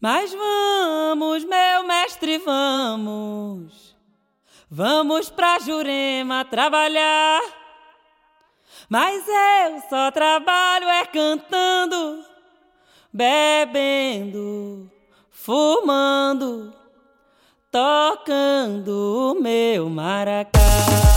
Mas vamos, meu mestre, vamos. Vamos pra Jurema trabalhar. Mas eu só trabalho é cantando, bebendo, fumando, tocando o meu maracá.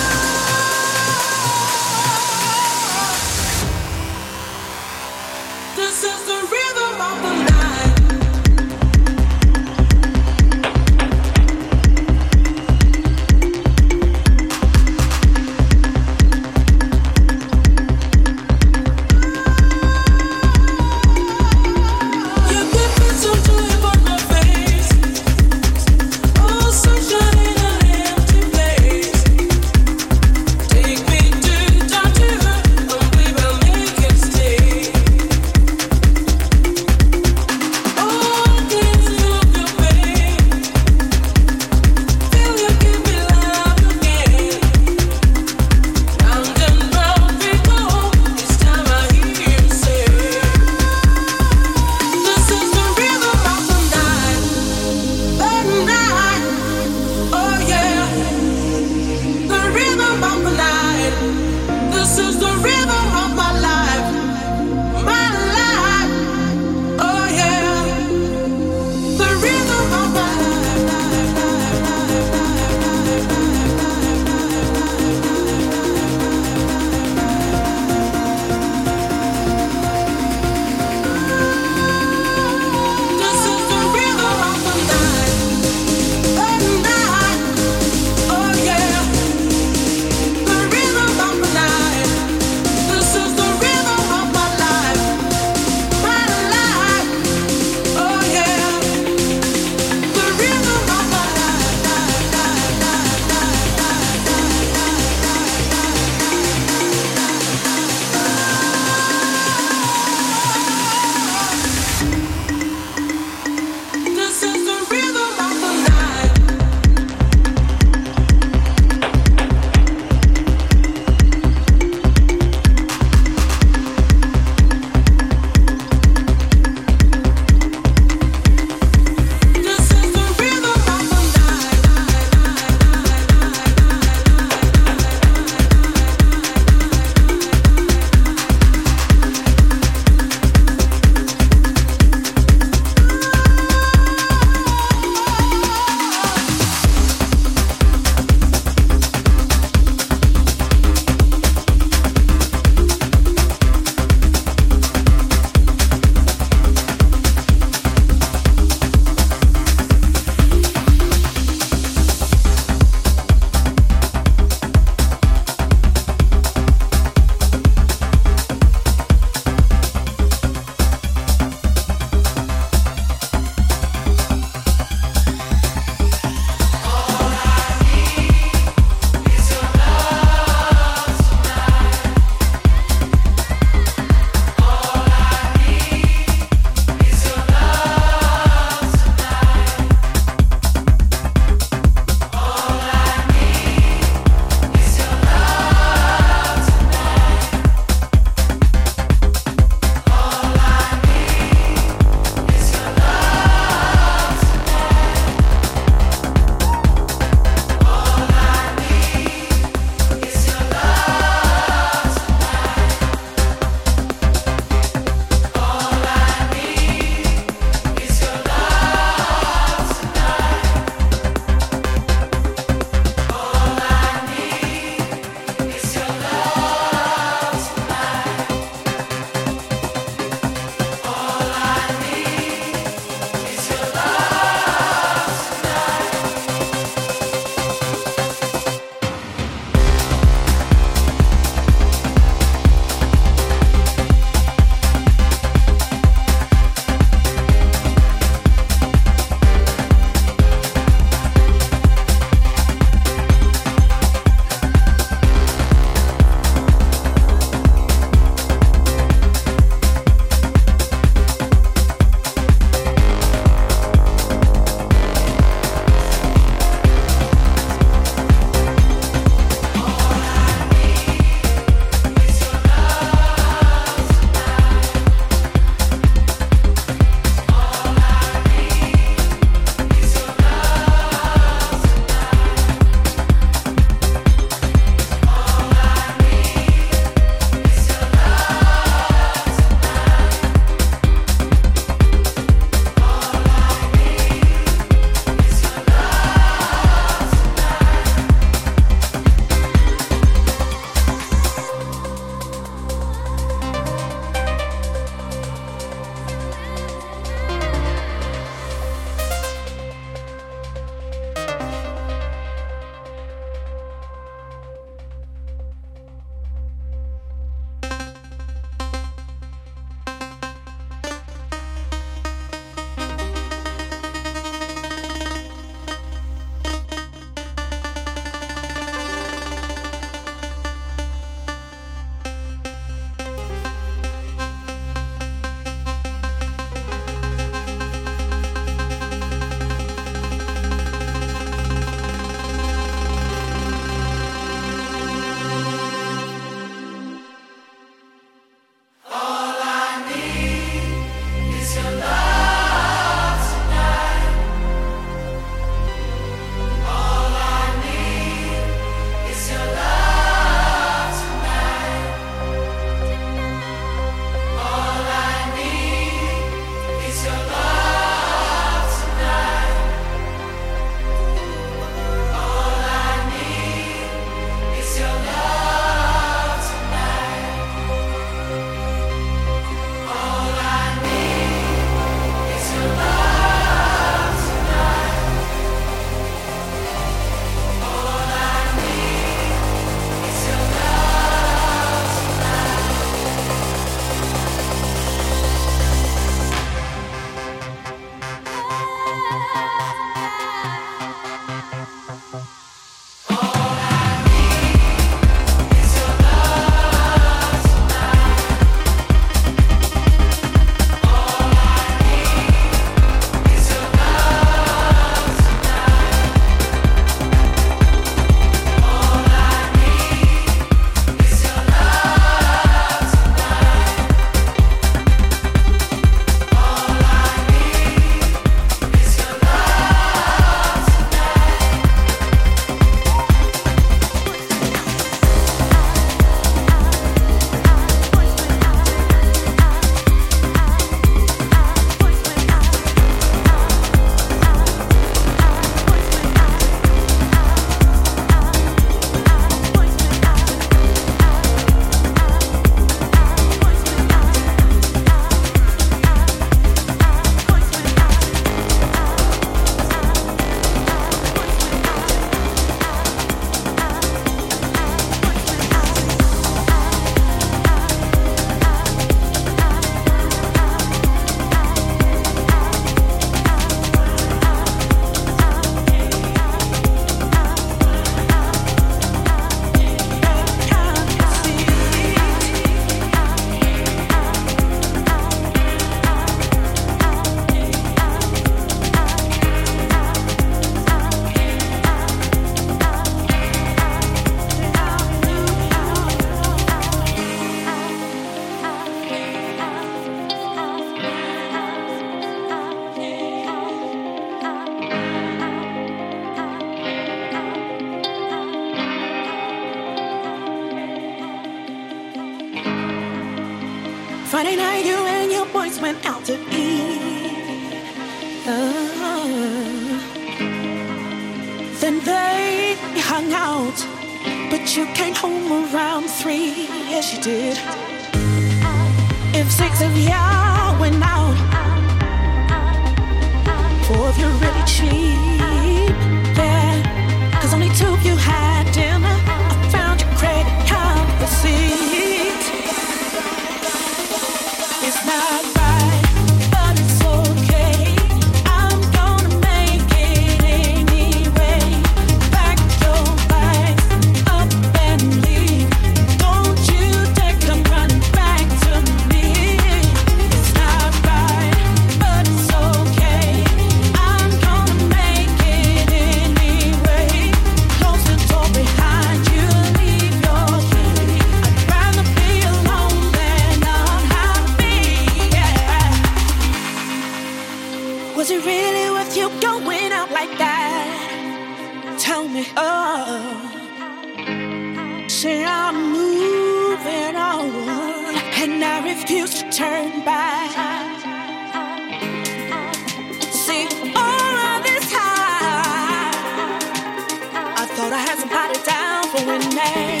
going mad.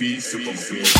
Difícil como ver.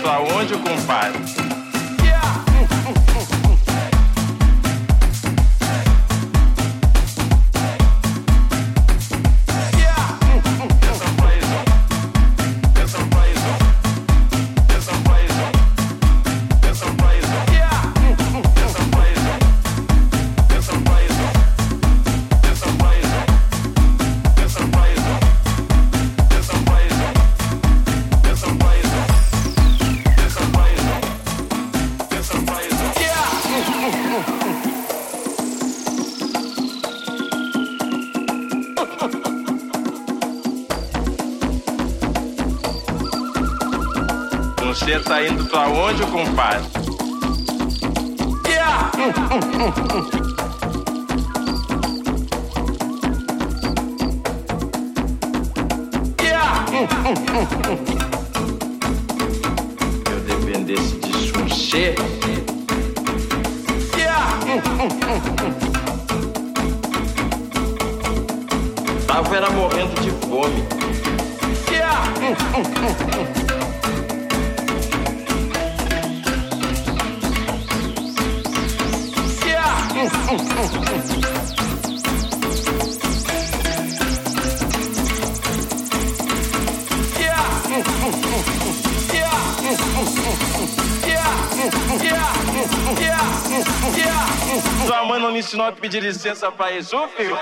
Pra onde, compadre? Onde, compadre? Pedir licença pra isso, filho?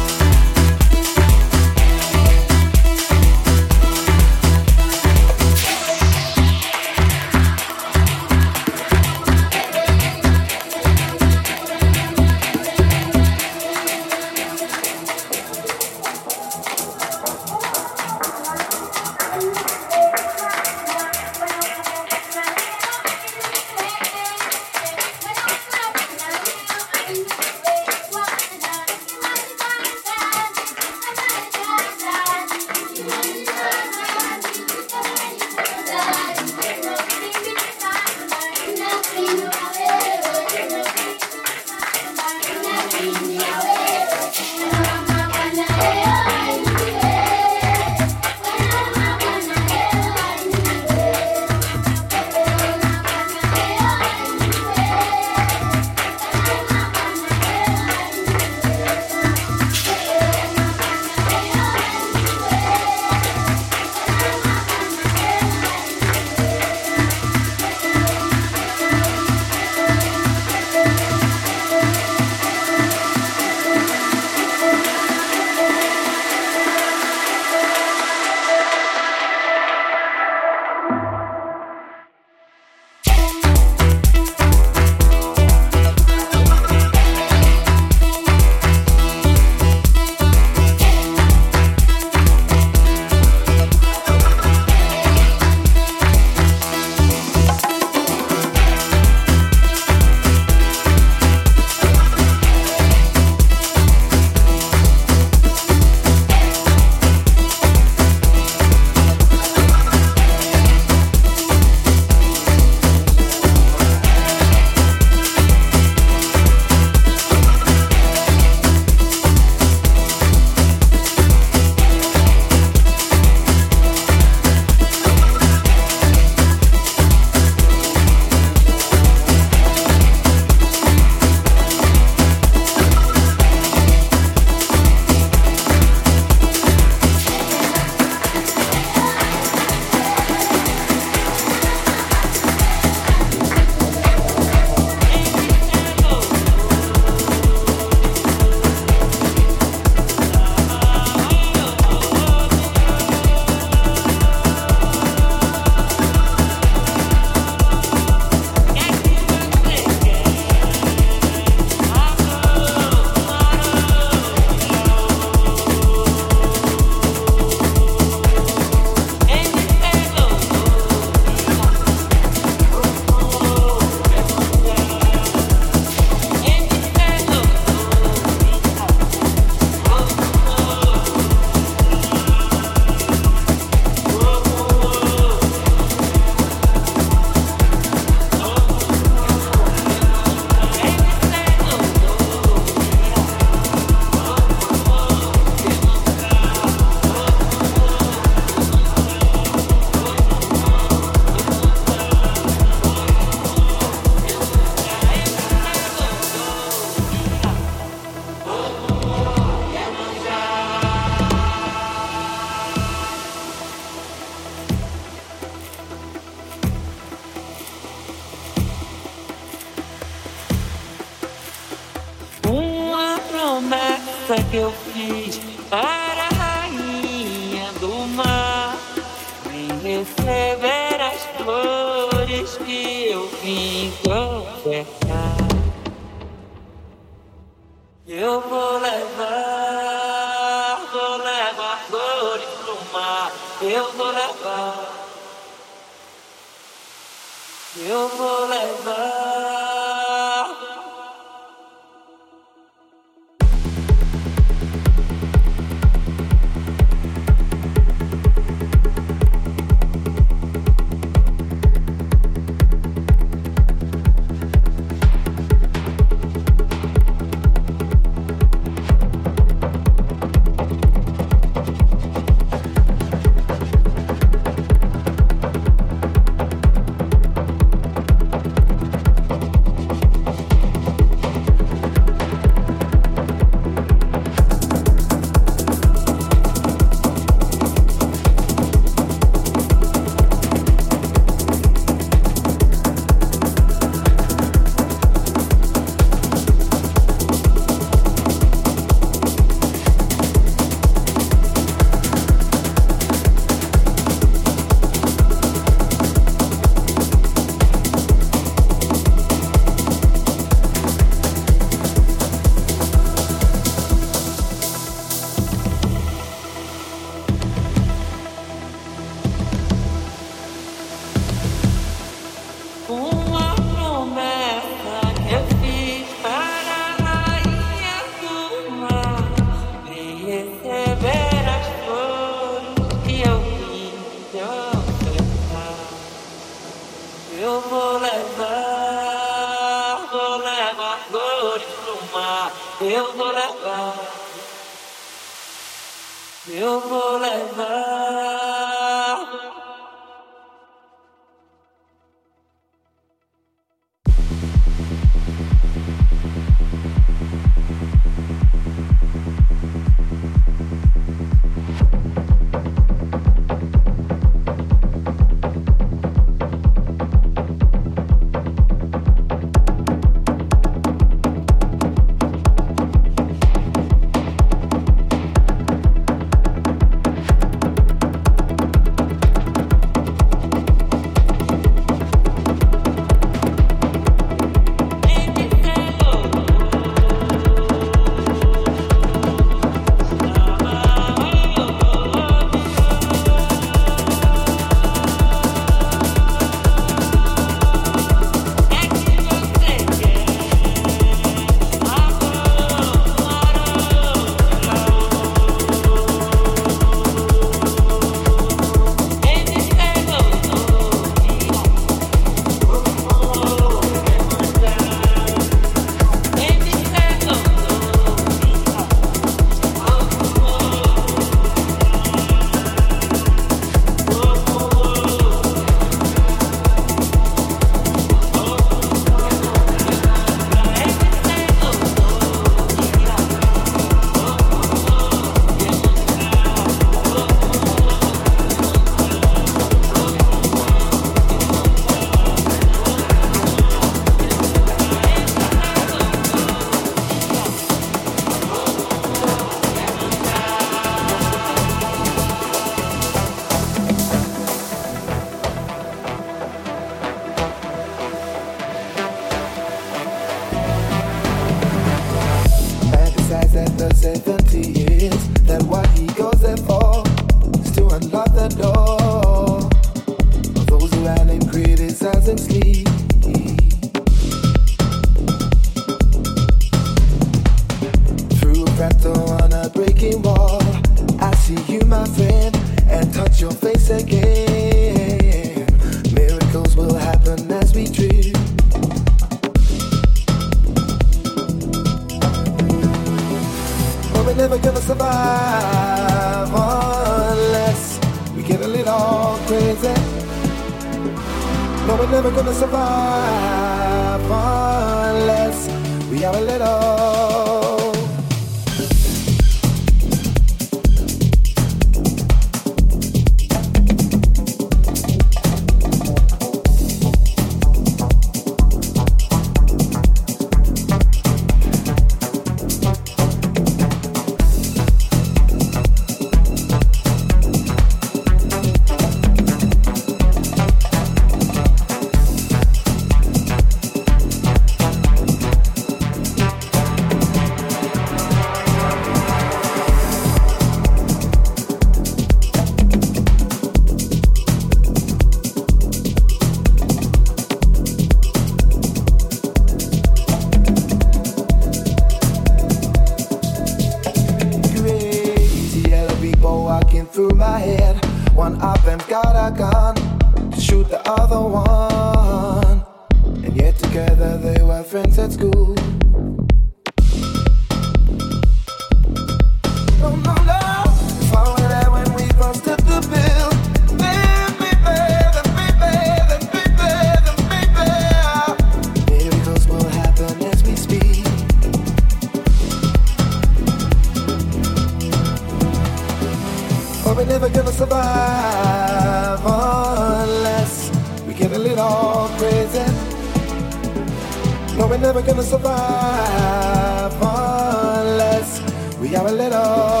Never gonna survive oh, unless we have a little.